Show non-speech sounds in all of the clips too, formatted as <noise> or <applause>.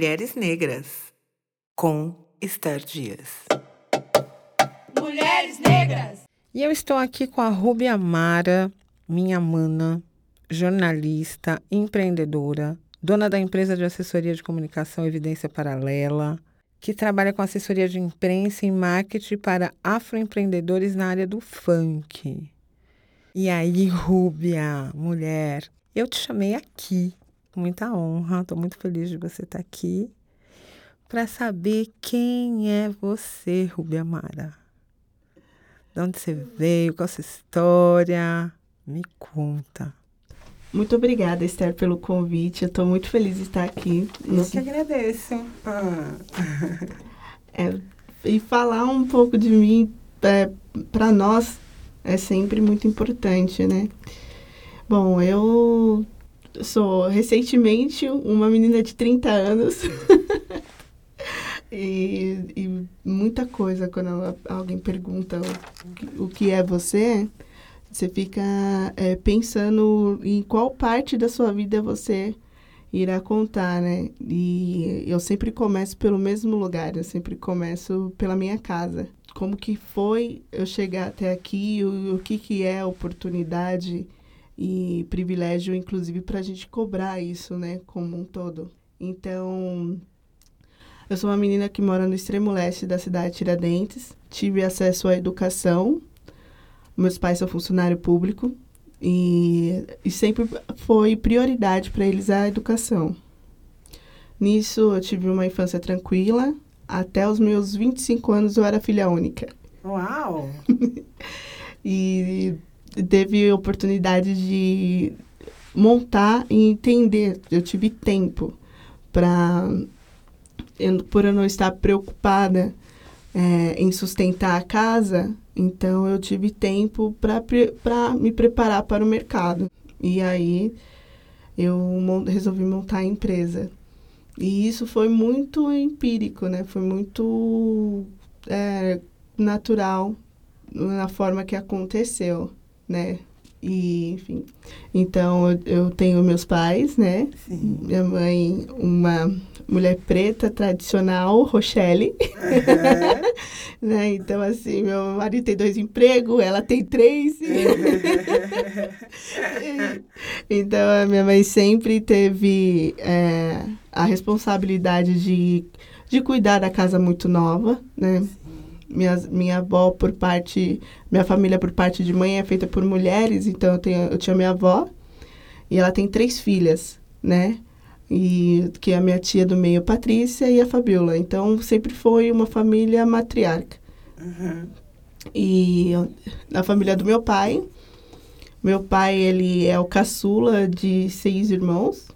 Mulheres Negras, com Esther Dias. Mulheres Negras! E eu estou aqui com a Rubia Mara, minha mana, jornalista, empreendedora, dona da empresa de assessoria de comunicação Evidência Paralela, que trabalha com assessoria de imprensa e marketing para afroempreendedores na área do funk. E aí, Rúbia, mulher, eu te chamei aqui muita honra, estou muito feliz de você estar aqui para saber quem é você, Rubia Mara. De onde você veio, qual a sua história? Me conta. Muito obrigada, Esther, pelo convite. Eu estou muito feliz de estar aqui. Eu que agradeço. Ah. É, e falar um pouco de mim, é, para nós, é sempre muito importante, né? Bom, eu sou recentemente uma menina de 30 anos. <laughs> e, e, muita coisa, quando alguém pergunta o, o que é você, você fica é, pensando em qual parte da sua vida você irá contar, né? E eu sempre começo pelo mesmo lugar, eu sempre começo pela minha casa. Como que foi eu chegar até aqui, o, o que, que é oportunidade e privilégio, inclusive, para a gente cobrar isso, né, como um todo. Então, eu sou uma menina que mora no extremo leste da cidade de Tiradentes, tive acesso à educação, meus pais são funcionário público e, e sempre foi prioridade para eles a educação. Nisso, eu tive uma infância tranquila. Até os meus 25 anos, eu era filha única. Uau! <laughs> e teve oportunidade de montar e entender. Eu tive tempo para, por eu não estar preocupada é, em sustentar a casa, então eu tive tempo para me preparar para o mercado. E aí eu resolvi montar a empresa. E isso foi muito empírico, né? Foi muito é, natural na forma que aconteceu né? E, enfim. Então, eu, eu tenho meus pais, né? Sim. Minha mãe, uma mulher preta tradicional, Rochelle. Uhum. <laughs> né? Então, assim, meu marido tem dois empregos, ela tem três. <laughs> <laughs> então, a minha mãe sempre teve é, a responsabilidade de, de cuidar da casa muito nova, né? Minha, minha avó por parte, minha família por parte de mãe é feita por mulheres, então eu, tenho, eu tinha minha avó e ela tem três filhas, né? E que é a minha tia do meio, Patrícia, e a Fabiola. Então sempre foi uma família matriarca. Uhum. E na família do meu pai, meu pai ele é o caçula de seis irmãos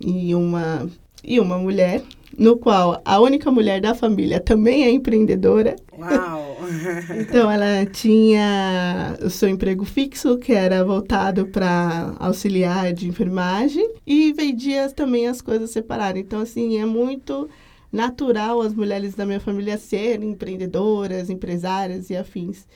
e uma e uma mulher no qual a única mulher da família também é empreendedora. Uau! <laughs> então, ela tinha o seu emprego fixo, que era voltado para auxiliar de enfermagem, e vendia também as coisas separadas. Então, assim, é muito natural as mulheres da minha família serem empreendedoras, empresárias e afins.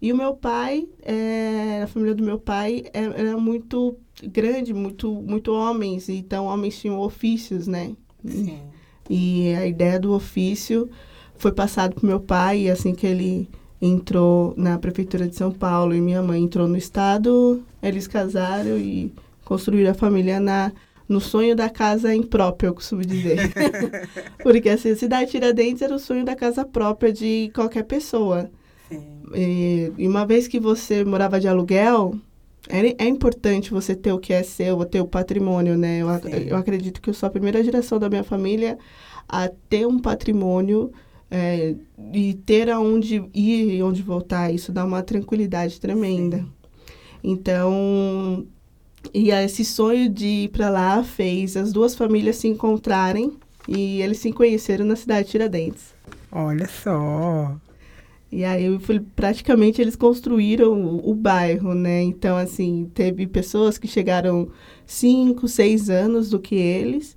E o meu pai, é, a família do meu pai era, é, era muito grande, muito, muito homens, então homens tinham ofícios, né? Sim. E a ideia do ofício foi passado para meu pai, e assim que ele entrou na prefeitura de São Paulo e minha mãe entrou no estado, eles casaram e construíram a família na no sonho da casa imprópria, eu costumo dizer. <laughs> Porque assim, a cidade de Tiradentes era o sonho da casa própria de qualquer pessoa. E, e, uma vez que você morava de aluguel, é, é importante você ter o que é seu, ter o patrimônio, né? Eu, eu acredito que eu sou a primeira geração da minha família a ter um patrimônio é, e ter aonde ir e onde voltar. Isso dá uma tranquilidade tremenda. Sim. Então, e esse sonho de ir para lá fez as duas famílias se encontrarem e eles se conheceram na cidade de Tiradentes. Olha só! E aí, praticamente, eles construíram o, o, bairro, né? Então, assim, teve pessoas que chegaram cinco, seis anos do que eles.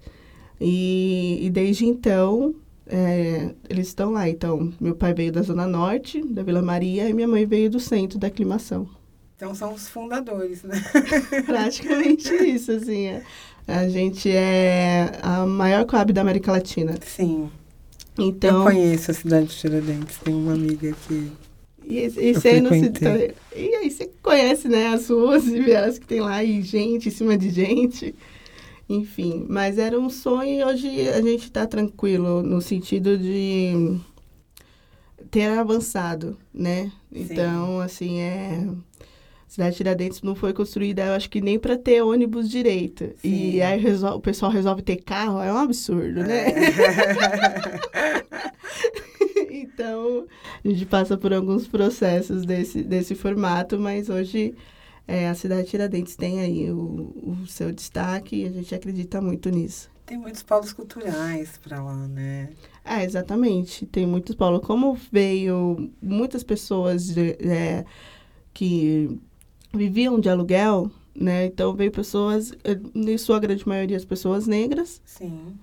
E, e desde então, é, eles estão lá. Então, meu pai veio da Zona Norte, da Vila Maria, e minha mãe veio do centro da aclimação. Então são os fundadores, né? <laughs> Praticamente isso, assim. é. A gente é a maior coab da América Latina. Sim. Então, Eu conheço a cidade de Tiradentes, tem uma amiga que. E, e, Eu você não se, e aí você conhece, né, as ruas e vielas que tem lá e gente em cima de gente. Enfim, mas era um sonho e hoje a gente está tranquilo no sentido de ter avançado, né? Então, assim, é... Cidade de Tiradentes não foi construída, eu acho que nem para ter ônibus direito. Sim. E aí resol- o pessoal resolve ter carro, é um absurdo, né? <laughs> Então, a gente passa por alguns processos desse, desse formato, mas hoje é, a cidade de Tiradentes tem aí o, o seu destaque e a gente acredita muito nisso. Tem muitos polos culturais pra lá, né? É, exatamente. Tem muitos polos. Como veio muitas pessoas de- é, que viviam de aluguel, né? Então, veio pessoas, eh, em sua grande maioria, as pessoas negras, Sim,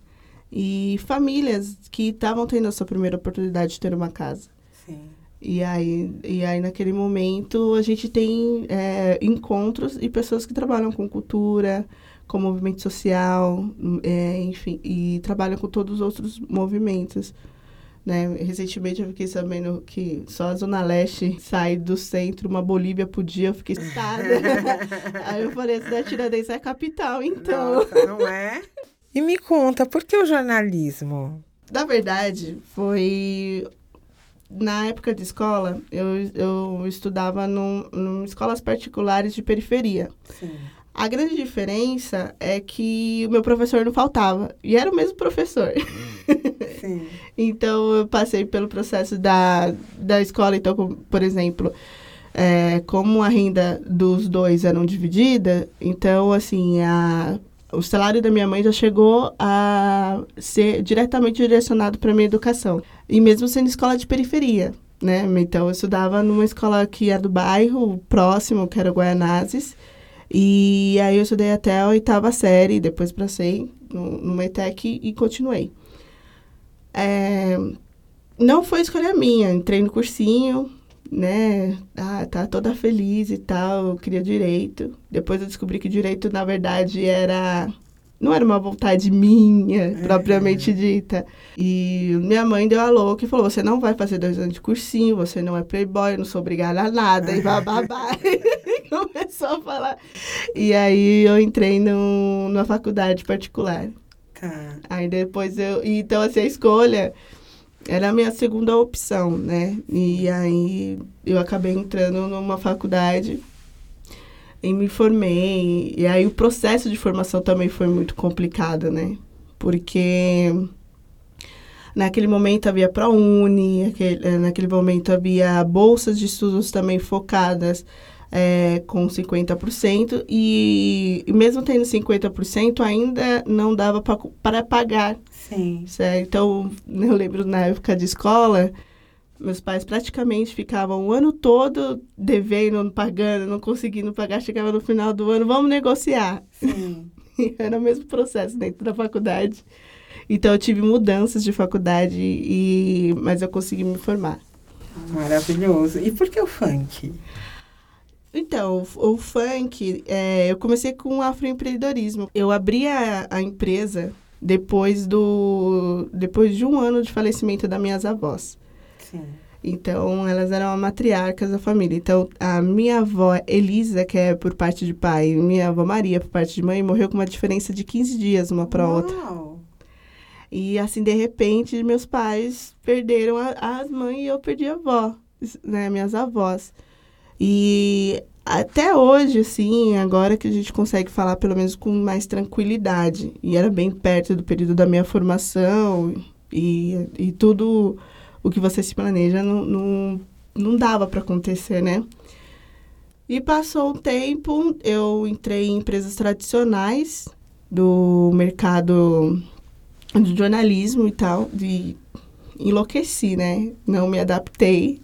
e famílias que estavam tendo a sua primeira oportunidade de ter uma casa. sim. E aí, e aí, naquele momento, a gente tem é, encontros e pessoas que trabalham com cultura, com movimento social, é, enfim, e trabalham com todos os outros movimentos. Né? Recentemente eu fiquei sabendo que só a Zona Leste sai do centro, uma Bolívia por dia, eu fiquei excitada. <laughs> aí eu falei, a cidade de Tiradentes é a capital, então. Nossa, não é? E me conta, por que o jornalismo? Na verdade, foi. Na época de escola, eu, eu estudava num, num escolas particulares de periferia. Sim. A grande diferença é que o meu professor não faltava. E era o mesmo professor. <laughs> Sim. Então, eu passei pelo processo da, da escola. Então, por exemplo, é, como a renda dos dois eram dividida, então, assim, a, o salário da minha mãe já chegou a ser diretamente direcionado para minha educação. E mesmo sendo escola de periferia, né? Então, eu estudava numa escola que é do bairro próximo, que era Guaianazes. E aí eu estudei até a oitava série, depois passei no, no METEC e continuei. É, não foi escolha minha, entrei no cursinho, né? Ah, tá toda feliz e tal, eu queria direito. Depois eu descobri que direito, na verdade, era. Não era uma vontade minha, propriamente dita. E minha mãe deu a louca e falou: Você não vai fazer dois anos de cursinho, você não é playboy, eu não sou obrigada a nada, e bababá. <laughs> <laughs> Começou a falar. E aí eu entrei num, numa faculdade particular. Tá. Aí depois eu. e Então, assim, a escolha era a minha segunda opção, né? E aí eu acabei entrando numa faculdade e me formei. E aí o processo de formação também foi muito complicado, né? Porque naquele momento havia ProUni, aquele, eh, naquele momento havia bolsas de estudos também focadas é, com 50%, e, e mesmo tendo 50%, ainda não dava para pagar Sim. Certo? Então, eu lembro na época de escola, meus pais praticamente ficavam o ano todo devendo, pagando, não conseguindo pagar. Chegava no final do ano, vamos negociar. Sim. <laughs> Era o mesmo processo dentro da faculdade. Então, eu tive mudanças de faculdade, e mas eu consegui me formar. Maravilhoso. E por que o funk? Então, o, o funk, é, eu comecei com afroempreendedorismo. Eu abri a, a empresa depois do depois de um ano de falecimento das minhas avós. Sim. Então, elas eram matriarcas da família. Então, a minha avó Elisa, que é por parte de pai, e minha avó Maria, por parte de mãe, morreu com uma diferença de 15 dias uma para outra. E assim, de repente, meus pais perderam a- as mães e eu perdi a avó, né, minhas avós. E até hoje, assim, agora que a gente consegue falar pelo menos com mais tranquilidade. E era bem perto do período da minha formação e, e tudo o que você se planeja não, não, não dava para acontecer, né? E passou um tempo, eu entrei em empresas tradicionais do mercado de jornalismo e tal, de enlouqueci, né? Não me adaptei.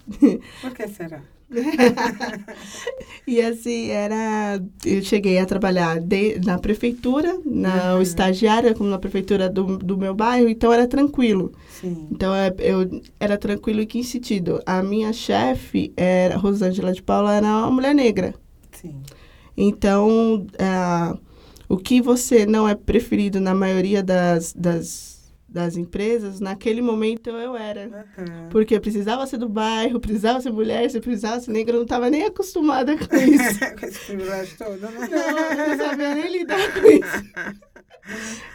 Por que será? <laughs> E assim, era. Eu cheguei a trabalhar de- na prefeitura, na Uhum. estagiária, como na prefeitura do, do meu bairro, então era tranquilo. Sim. Então é, eu era tranquilo em que sentido? A minha chefe, era Rosângela de Paula, era uma mulher negra. Sim. Então, ah, o que você não é preferido na maioria das, das, das empresas, naquele momento eu era. Aham. Porque eu precisava ser do bairro, precisava ser mulher, se eu precisava ser negra, eu não estava nem acostumada com isso. <laughs> Com esse privilégio todo, né? Não, eu não sabia nem lidar com isso.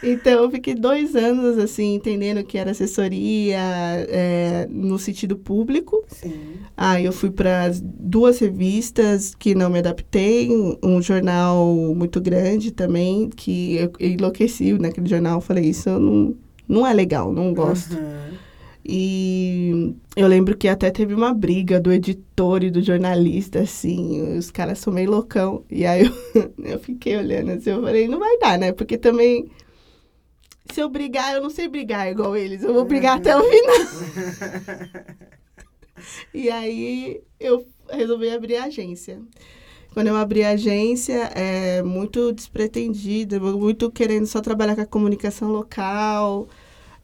Então, eu fiquei dois anos, assim, entendendo que era assessoria é, no sentido público. Sim. Aí eu fui para duas revistas que não me adaptei, um- jornal muito grande também, que eu enlouqueci naquele jornal. Falei, isso não, não é legal, não gosto. Aham. E eu lembro que até teve uma briga do editor e do jornalista, assim, os caras são meio loucão. E aí eu, <laughs> eu fiquei olhando assim, eu falei, não vai dar, né? Porque também, se eu brigar, eu não sei brigar igual eles, eu vou brigar até o final. <laughs> e aí eu resolvi abrir a agência. Quando eu abri a agência, é muito despretendida, muito querendo só trabalhar com a comunicação local,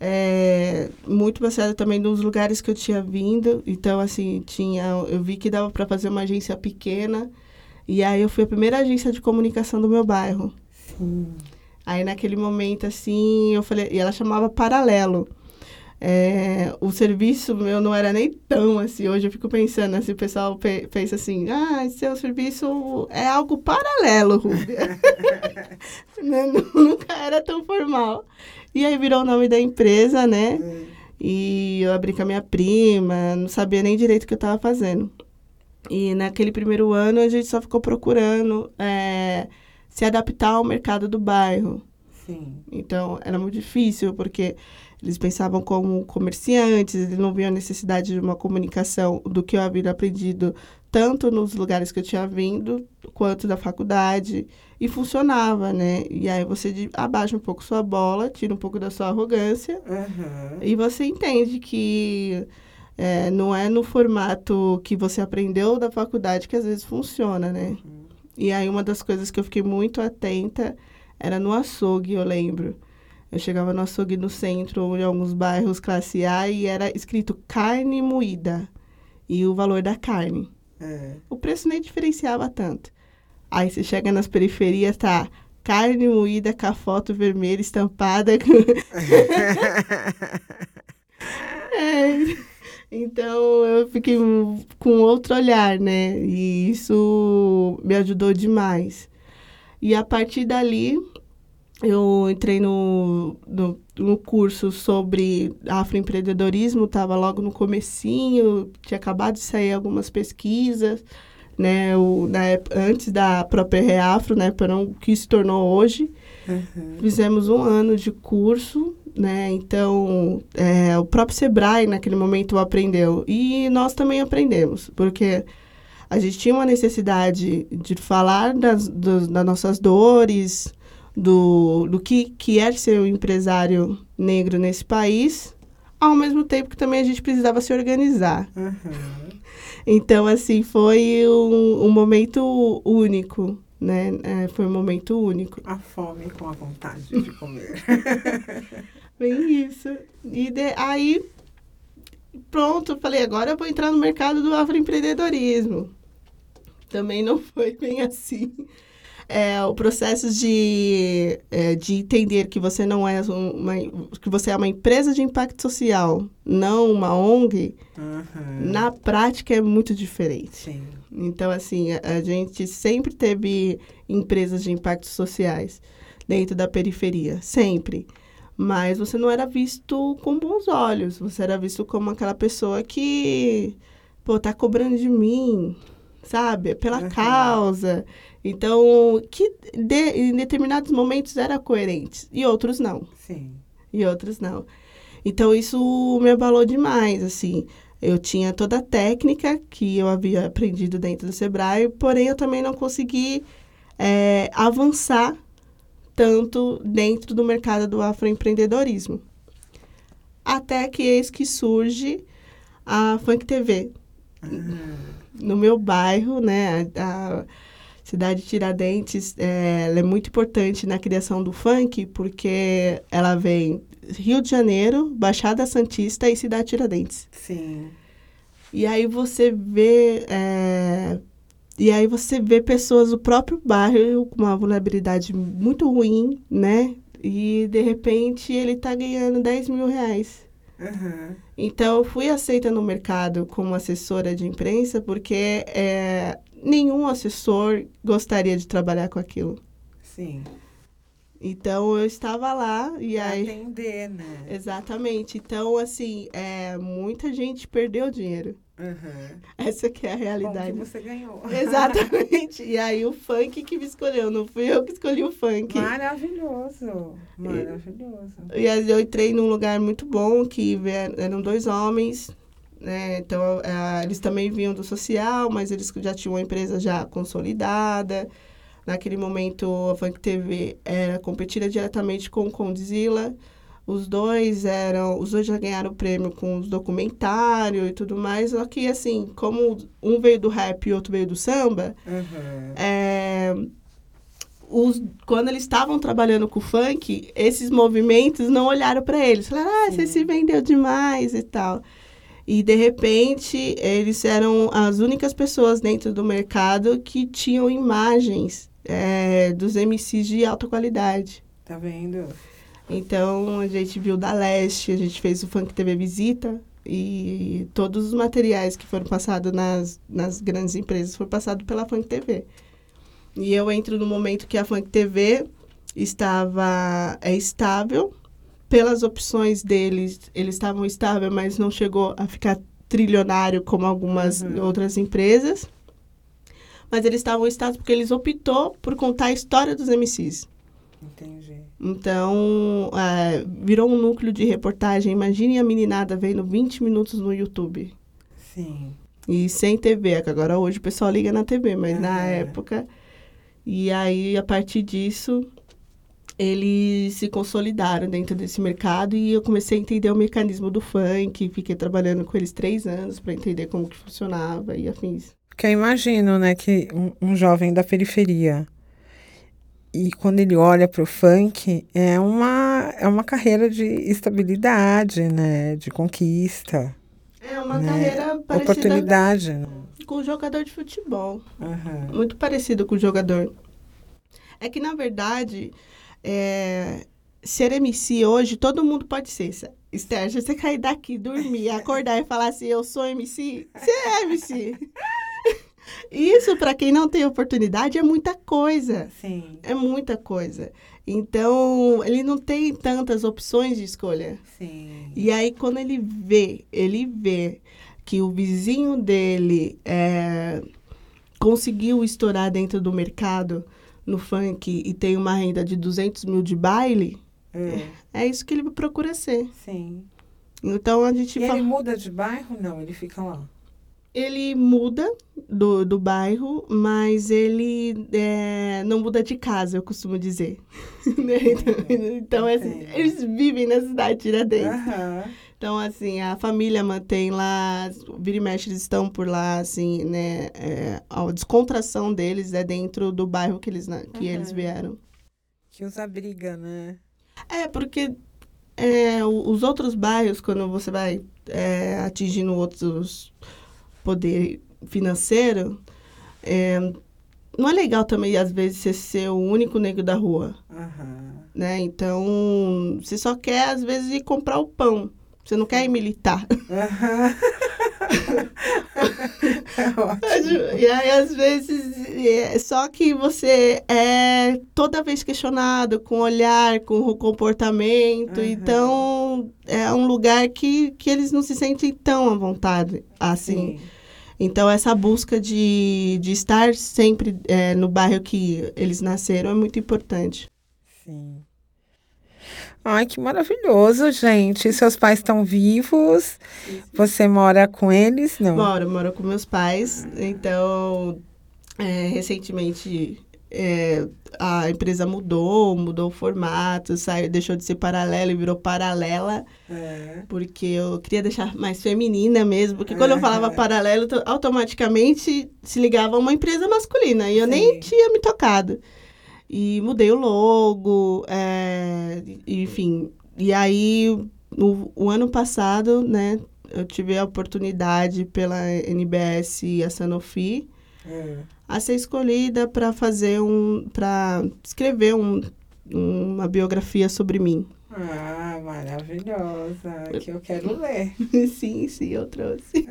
é, muito baseada também nos lugares que eu tinha vindo. Então, assim, tinha, eu vi que dava para fazer uma agência pequena. E aí eu fui a primeira agência de comunicação do meu bairro. Sim. Aí naquele momento, assim, eu falei, e ela chamava Paralelo. É, o serviço meu não era nem tão assim. Hoje eu fico pensando, assim, o pessoal pe pensa assim, ah, seu serviço é algo paralelo? <laughs> Nunca era tão formal. E aí virou o nome da empresa, né? E eu abri com a minha prima, não sabia nem direito o que eu estava fazendo. E naquele primeiro ano a gente só ficou procurando é, se adaptar ao mercado do bairro. Sim. Então era muito difícil, porque eles pensavam como comerciantes, eles não viam a necessidade de uma comunicação do que eu havia aprendido, tanto nos lugares que eu tinha vindo, quanto da faculdade. E funcionava, né? E aí você abaixa um pouco sua bola, tira um pouco da sua arrogância, Aham. e você entende que é, não é no formato que você aprendeu da faculdade que às vezes funciona, né? E aí uma das coisas que eu fiquei muito atenta era no açougue, eu lembro. Eu chegava no açougue no centro, em alguns bairros classe A, e era escrito carne moída. E o valor da carne. É. O preço nem diferenciava tanto. Aí você chega nas periferias, tá carne moída com a foto vermelha estampada. <laughs> <laughs> É, Então eu fiquei com outro olhar, né? E isso me ajudou demais. E a partir dali, eu entrei no, no, no curso sobre afroempreendedorismo, estava logo no comecinho, tinha acabado de sair algumas pesquisas, né? O, na época, antes da própria Reafro, né? Para o que se tornou hoje. Aham. Fizemos um ano de curso, né? Então, é, o próprio Sebrae, naquele momento, aprendeu. E nós também aprendemos, porque a gente tinha uma necessidade de falar das, dos- das nossas dores, do, do que, que é ser um empresário negro nesse país, ao mesmo tempo que também a gente precisava se organizar. Aham. Então, assim, foi um, um momento único, né? É, foi um momento único. A fome com a vontade de comer. <laughs> Bem isso. E de- aí, pronto, falei, agora eu vou entrar no mercado do afroempreendedorismo. Também não foi bem assim. É, o processo de, é, de entender que você não é um- uma, que você é uma empresa de impacto social, não uma ONG, Aham. na prática é muito diferente. Sim. Então, assim, a, a gente sempre teve empresas de impactos sociais dentro da periferia, sempre. Mas você não era visto com bons olhos, você era visto como aquela pessoa que, pô, tá cobrando de mim, sabe? É Pela Aham. causa. Então, que de- em determinados momentos era coerente, e outros não Sim. e outros não. Então isso me abalou demais, assim. Eu tinha toda a técnica que eu havia aprendido dentro do Sebrae, porém eu também não consegui eh, avançar tanto dentro do mercado do afroempreendedorismo. Até que eis que surge a Funk TV Ah, no meu bairro, né? A, a cidade de Tiradentes, é, ela é muito importante na criação do funk, porque ela vem Rio de Janeiro, Baixada Santista e Cidade Tiradentes. sim. E aí você vê é, e aí você vê pessoas do próprio bairro com uma vulnerabilidade muito ruim, né? E de repente ele tá ganhando 10 mil reais. Uhum. Então eu fui aceita no mercado como assessora de imprensa porque é, nenhum assessor gostaria de trabalhar com aquilo. Sim. Então eu estava lá e Pra aí. atender, né? Exatamente. Então, assim, é, muita gente perdeu dinheiro. Uhum. Essa que é a Bom realidade. que você ganhou. <laughs> <laughs> Exatamente. E aí o funk que me escolheu, não fui eu que escolhi o funk. Maravilhoso. Maravilhoso. E aí eu entrei num lugar muito bom, que eram dois homens, né? Então, eh, eles também vinham do social, mas eles já tinham uma empresa já consolidada. Naquele momento, a Funk TV era competida diretamente com o Condzilla. Os dois eram, os dois já ganharam prêmio com os documentários e tudo mais. Só que, assim, como um veio do rap e o outro veio do samba, Uhum. é, os, quando eles estavam trabalhando com o funk, esses movimentos não olharam para eles. Falaram, ah, você Sim. se vendeu demais e tal. E, de repente, eles eram as únicas pessoas dentro do mercado que tinham imagens é, dos MCs de alta qualidade. Tá vendo? Então, a gente viu da Leste, a gente fez o Funk TV Visita e todos os materiais que foram passados nas, nas grandes empresas foram passados pela Funk TV. E eu entro no momento que a Funk TV estava é estável, pelas opções deles, eles estavam estáveis, mas não chegou a ficar trilionário como algumas Uhum. outras empresas. Mas eles estavam estáveis porque eles optou por contar a história dos MCs. Entendi. Então, é, virou um núcleo de reportagem. Imagine a meninada vendo 20 minutos no YouTube. Sim. E sem TV, é que agora hoje o pessoal liga na TV, mas na Aham. época. E aí, a partir disso, eles se consolidaram dentro desse mercado e eu comecei a entender o mecanismo do funk. Fiquei trabalhando com eles três anos para entender como que funcionava e afins. Porque eu imagino, né, que um, um jovem da periferia e quando ele olha para o funk é uma é uma carreira de estabilidade, né, de conquista, É uma né, carreira parecida oportunidade. né? com jogador de futebol. Aham. muito parecido com o jogador. É que, na verdade, é, ser MC hoje, todo mundo pode ser. Esther, se você cair daqui, dormir, acordar e falar assim, eu sou MC, você é MC. Isso, para quem não tem oportunidade, é muita coisa. Sim, É muita coisa. Então, ele não tem tantas opções de escolha. sim. E aí, quando ele vê, ele vê que o vizinho dele é, conseguiu estourar dentro do mercado no funk e tem uma renda de 200 mil de baile, É, é isso que ele procura ser. sim. Então, a gente E fala, ele muda de bairro? Não, ele fica lá. Ele muda do, do bairro, mas ele é, não muda de casa, eu costumo dizer. <laughs> Né? então, então, assim, Entendo. eles vivem na cidade de Tiradentes. Aham. Então, assim, a família mantém lá, vira e mexe, eles estão por lá, assim, né? é, a descontração deles é dentro do bairro que eles, que eles Uhum. vieram. Que os abriga, né? É, porque é, os outros bairros, quando você vai é, atingindo outros poder financeiro, é, não é legal também, às vezes, você ser o único negro da rua, Aham. né? Então, você só quer, às vezes, ir comprar o pão. Você não quer ir militar. Aham. <laughs> É ótimo. E aí, às vezes, é, só que você é toda vez questionado com o olhar, com o comportamento. Uhum. Então, é um lugar que, que eles não se sentem tão à vontade, assim. Sim. Então, essa busca de, de estar sempre é, no bairro que eles nasceram é muito importante. Sim. Ai, que maravilhoso, gente. Seus pais estão vivos? Você mora com eles? Não. Moro, moro com meus pais. Então, é, recentemente é, a empresa mudou, mudou o formato, saiu, deixou de ser paralela e virou paralela, É. porque eu queria deixar mais feminina mesmo. Porque quando eu falava Aham. paralelo, to- automaticamente se ligava a uma empresa masculina e eu Sim. nem tinha me tocado. E mudei o logo, é, enfim. E aí, no, o ano passado, né, eu tive a oportunidade pela NBS e a Sanofi É. a ser escolhida para fazer um, para escrever um, uma biografia sobre mim. Ah, maravilhosa. Que eu quero ler. <laughs> sim, sim, eu trouxe.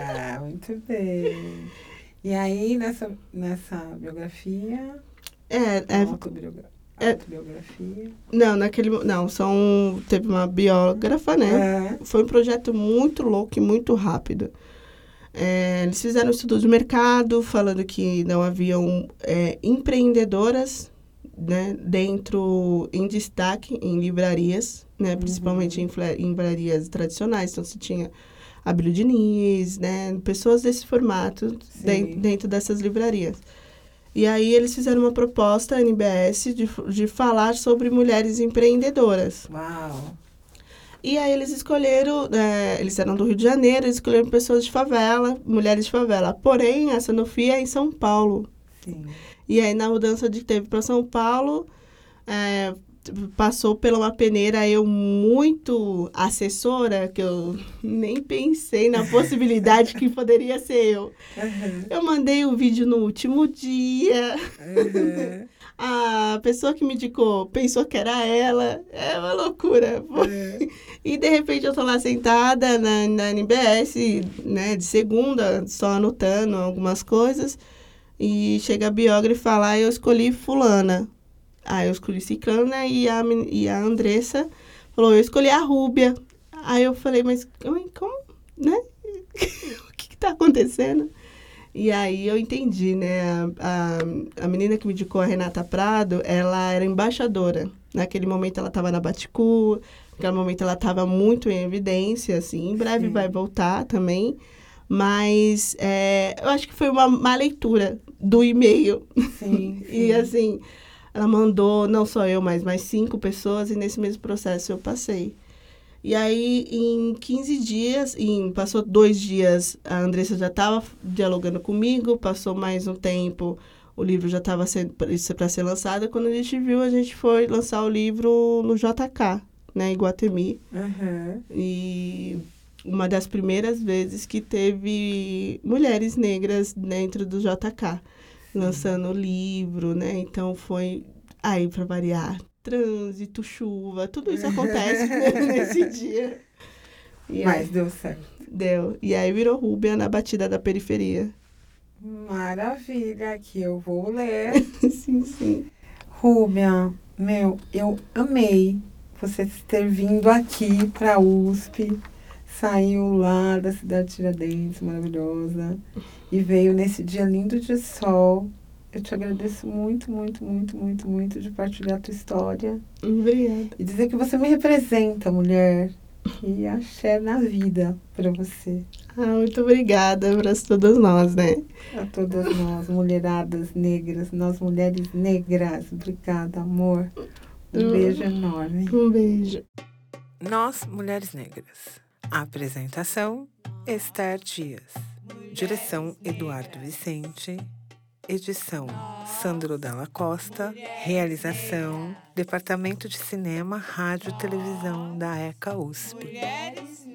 Ah, muito bem. E aí, nessa, nessa biografia, É, é, autobiogra- é- autobiografia. não, naquele, não, são, teve uma biógrafa, né? É. Foi um projeto muito louco e muito rápido. É, eles fizeram um estudo de mercado, falando que não haviam é, empreendedoras né, dentro, em destaque, em livrarias, né, principalmente em, em livrarias tradicionais. Então, você tinha Abílio Diniz, né, pessoas desse formato Sim. dentro dessas livrarias. E aí, eles fizeram uma proposta, a NBS, de, de falar sobre mulheres empreendedoras. Uau. E aí eles escolheram, é, eles eram do Rio de Janeiro, eles escolheram pessoas de favela, mulheres de favela. Porém, a Sanofi é em São Paulo. Sim. E aí na mudança de que teve para São Paulo, é, passou pela uma peneira eu muito assessora, que eu nem pensei na <laughs> possibilidade que poderia ser eu. Uhum. Eu mandei o vídeo no último dia, Uhum. A pessoa que me indicou pensou que era ela. É uma loucura. É. E de repente eu tô lá sentada na, na NBS, né, de segunda, só anotando algumas coisas. E chega a biógrafa e fala, ah, eu escolhi fulana. Aí eu escolhi Ciclana e a, e a Andressa falou, eu escolhi a Rúbia. Aí eu falei, mas como, como, né? <laughs> o que que tá acontecendo? E aí eu entendi, né? A, a, a menina que me indicou, a Renata Prado, ela era embaixadora. Naquele momento ela estava na Baticu, naquele momento ela estava muito em evidência, assim. Em breve Sim. vai voltar também. Mas é, eu acho que foi uma má leitura do e-mail. Sim. <laughs> E sim. assim, ela mandou, não só eu, mas mais cinco pessoas, e nesse mesmo processo eu passei. E aí, em 15 dias, em, passou dois dias, a Andressa já estava dialogando comigo, passou mais um tempo, o livro já estava para ser lançado. Quando a gente viu, a gente foi lançar o livro no JK, né, em Guatemi. Uhum. E uma das primeiras vezes que teve mulheres negras dentro do JK, lançando o livro, né? Então foi aí para variar, trânsito, chuva, tudo isso <laughs> acontece <laughs> nesse dia. E aí, Mas deu certo. deu. E aí virou Rúbia na batida da periferia. Maravilha, que eu vou ler. <laughs> sim, sim. Rúbia, meu, eu amei você ter vindo aqui pra USP, saiu lá da cidade de Tiradentes, maravilhosa, e veio nesse dia lindo de sol. Eu te agradeço muito, muito, muito, muito, muito de partilhar a tua história Obrigada. e dizer que você me representa, mulher, e axé na vida pra você. Ah, muito obrigada para todas nós, né? A todas nós, mulheradas negras, nós mulheres negras. Obrigada, amor. Um beijo enorme. Um beijo. Nós, Mulheres Negras. Apresentação: Esther Dias. Direção: Eduardo Vicente. Edição: Sandro Dalla Costa. Realização: Departamento de Cinema, Rádio e Televisão da ECA USP. Mulheres